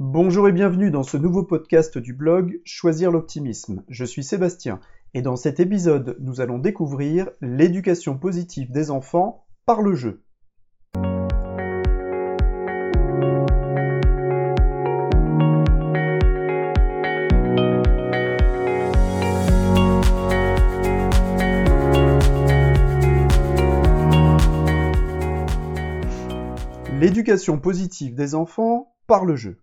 Bonjour et bienvenue dans ce nouveau podcast du blog Choisir l'optimisme. Je suis Sébastien et dans cet épisode, nous allons découvrir l'éducation positive des enfants par le jeu. L'éducation positive des enfants par le jeu.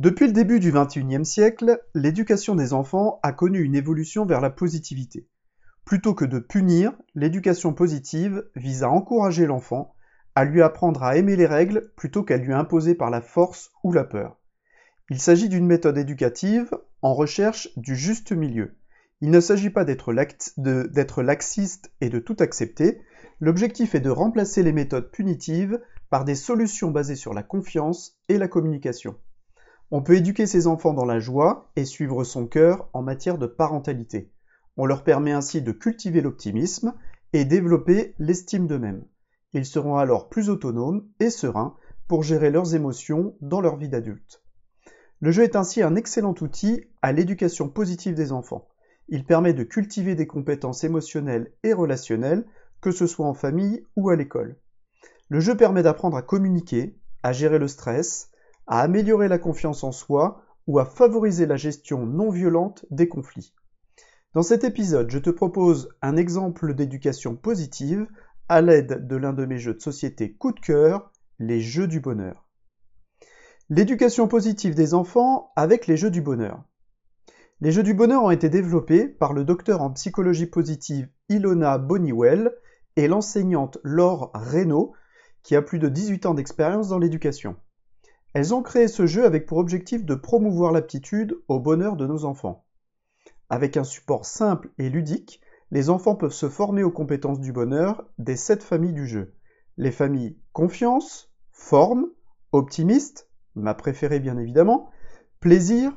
Depuis le début du XXIe siècle, l'éducation des enfants a connu une évolution vers la positivité. Plutôt que de punir, l'éducation positive vise à encourager l'enfant, à lui apprendre à aimer les règles plutôt qu'à lui imposer par la force ou la peur. Il s'agit d'une méthode éducative en recherche du juste milieu. Il ne s'agit pas d'être laxiste et de tout accepter, l'objectif est de remplacer les méthodes punitives par des solutions basées sur la confiance et la communication. On peut éduquer ses enfants dans la joie et suivre son cœur en matière de parentalité. On leur permet ainsi de cultiver l'optimisme et développer l'estime d'eux-mêmes. Ils seront alors plus autonomes et sereins pour gérer leurs émotions dans leur vie d'adulte. Le jeu est ainsi un excellent outil à l'éducation positive des enfants. Il permet de cultiver des compétences émotionnelles et relationnelles, que ce soit en famille ou à l'école. Le jeu permet d'apprendre à communiquer, à gérer le stress, à améliorer la confiance en soi ou à favoriser la gestion non violente des conflits. Dans cet épisode, je te propose un exemple d'éducation positive à l'aide de l'un de mes jeux de société coup de cœur, les jeux du bonheur. L'éducation positive des enfants avec les jeux du bonheur. Les jeux du bonheur ont été développés par le docteur en psychologie positive Ilona Boniwell et l'enseignante Laure Reynaud, qui a plus de 18 ans d'expérience dans l'éducation. Elles ont créé ce jeu avec pour objectif de promouvoir l'aptitude au bonheur de nos enfants. Avec un support simple et ludique, les enfants peuvent se former aux compétences du bonheur des sept familles du jeu. Les familles confiance, forme, optimiste, ma préférée bien évidemment, plaisir,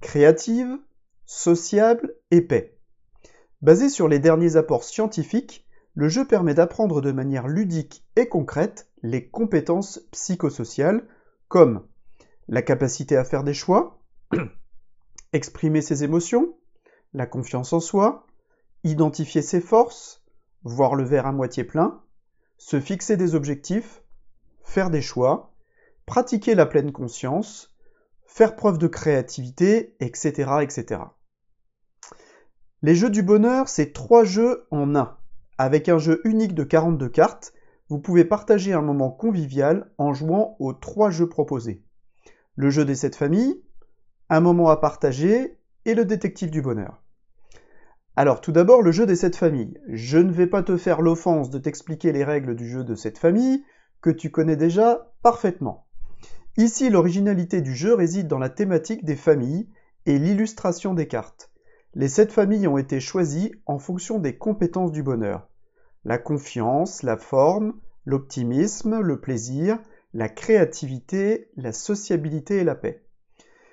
créative, sociable et paix. Basé sur les derniers apports scientifiques, le jeu permet d'apprendre de manière ludique et concrète les compétences psychosociales comme la capacité à faire des choix, exprimer ses émotions, la confiance en soi, identifier ses forces, voir le verre à moitié plein, se fixer des objectifs, faire des choix, pratiquer la pleine conscience, faire preuve de créativité, etc. etc. Les jeux du bonheur, c'est trois jeux en un. Avec un jeu unique de 42 cartes, vous pouvez partager un moment convivial en jouant aux trois jeux proposés. Le jeu des sept familles, un moment à partager et le détective du bonheur. Alors tout d'abord le jeu des sept familles. Je ne vais pas te faire l'offense de t'expliquer les règles du jeu de cette famille, que tu connais déjà parfaitement. Ici l'originalité du jeu réside dans la thématique des familles et l'illustration des cartes. Les sept familles ont été choisies en fonction des compétences du bonheur la confiance, la forme, l'optimisme, le plaisir, la créativité, la sociabilité et la paix.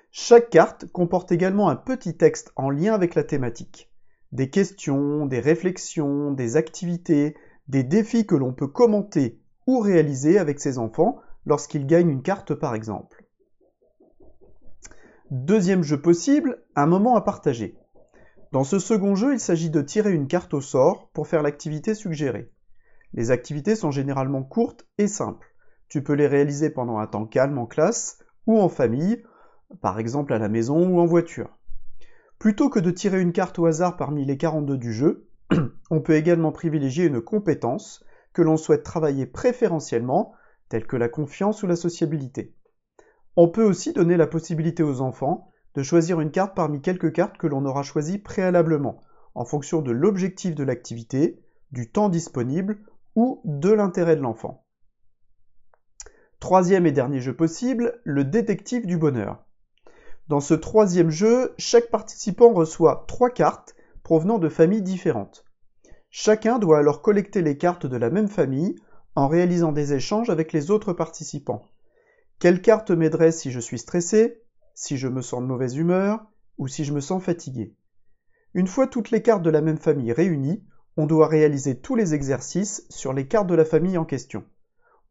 Chaque carte comporte également un petit texte en lien avec la thématique. Des questions, des réflexions, des activités, des défis que l'on peut commenter ou réaliser avec ses enfants lorsqu'ils gagnent une carte par exemple. Deuxième jeu possible, un moment à partager. Dans ce second jeu, il s'agit de tirer une carte au sort pour faire l'activité suggérée. Les activités sont généralement courtes et simples. Tu peux les réaliser pendant un temps calme en classe ou en famille, par exemple à la maison ou en voiture. Plutôt que de tirer une carte au hasard parmi les 42 du jeu, on peut également privilégier une compétence que l'on souhaite travailler préférentiellement, telle que la confiance ou la sociabilité. On peut aussi donner la possibilité aux enfants de choisir une carte parmi quelques cartes que l'on aura choisies préalablement, en fonction de l'objectif de l'activité, du temps disponible ou de l'intérêt de l'enfant. Troisième et dernier jeu possible, le détective du bonheur. Dans ce troisième jeu, chaque participant reçoit trois cartes provenant de familles différentes. Chacun doit alors collecter les cartes de la même famille en réalisant des échanges avec les autres participants. Quelle carte m'aiderait si je suis stressé? Si je me sens de mauvaise humeur ou si je me sens fatigué. Une fois toutes les cartes de la même famille réunies, on doit réaliser tous les exercices sur les cartes de la famille en question.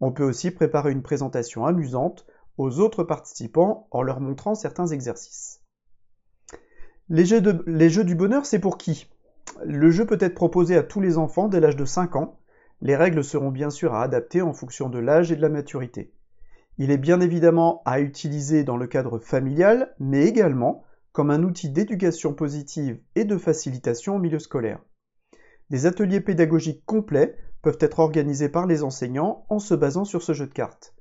On peut aussi préparer une présentation amusante aux autres participants en leur montrant certains exercices. Les jeux, du bonheur, c'est pour qui? Le jeu peut être proposé à tous les enfants dès l'âge de 5 ans. Les règles seront bien sûr à adapter en fonction de l'âge et de la maturité. Il est bien évidemment à utiliser dans le cadre familial, mais également comme un outil d'éducation positive et de facilitation au milieu scolaire. Des ateliers pédagogiques complets peuvent être organisés par les enseignants en se basant sur ce jeu de cartes.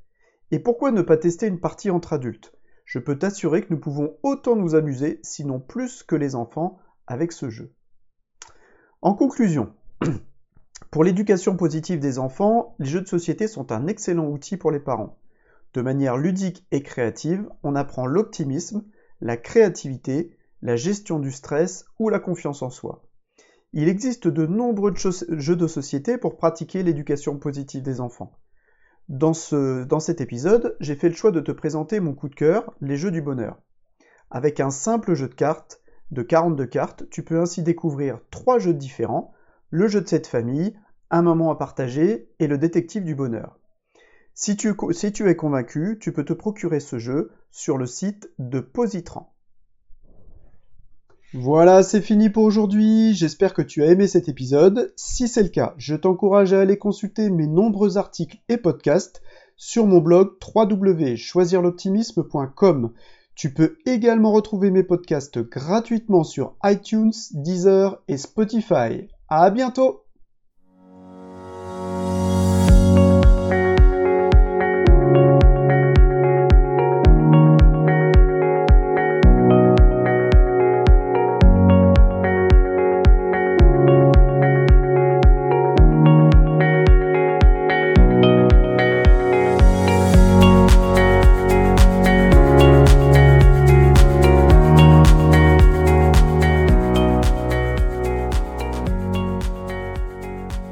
Et pourquoi ne pas tester une partie entre adultes? Je peux t'assurer que nous pouvons autant nous amuser, sinon plus que les enfants, avec ce jeu. En conclusion, pour l'éducation positive des enfants, les jeux de société sont un excellent outil pour les parents. De manière ludique et créative, on apprend l'optimisme, la créativité, la gestion du stress ou la confiance en soi. Il existe de nombreux jeux de société pour pratiquer l'éducation positive des enfants. Dans, cet épisode, j'ai fait le choix de te présenter mon coup de cœur, les jeux du bonheur. Avec un simple jeu de cartes, de 42 cartes, tu peux ainsi découvrir trois jeux différents, le jeu de cette famille, un moment à partager et le détective du bonheur. Si tu, es convaincu, tu peux te procurer ce jeu sur le site de Positran. Voilà, c'est fini pour aujourd'hui. J'espère que tu as aimé cet épisode. Si c'est le cas, je t'encourage à aller consulter mes nombreux articles et podcasts sur mon blog www.choisirloptimisme.com. Tu peux également retrouver mes podcasts gratuitement sur iTunes, Deezer et Spotify. À bientôt!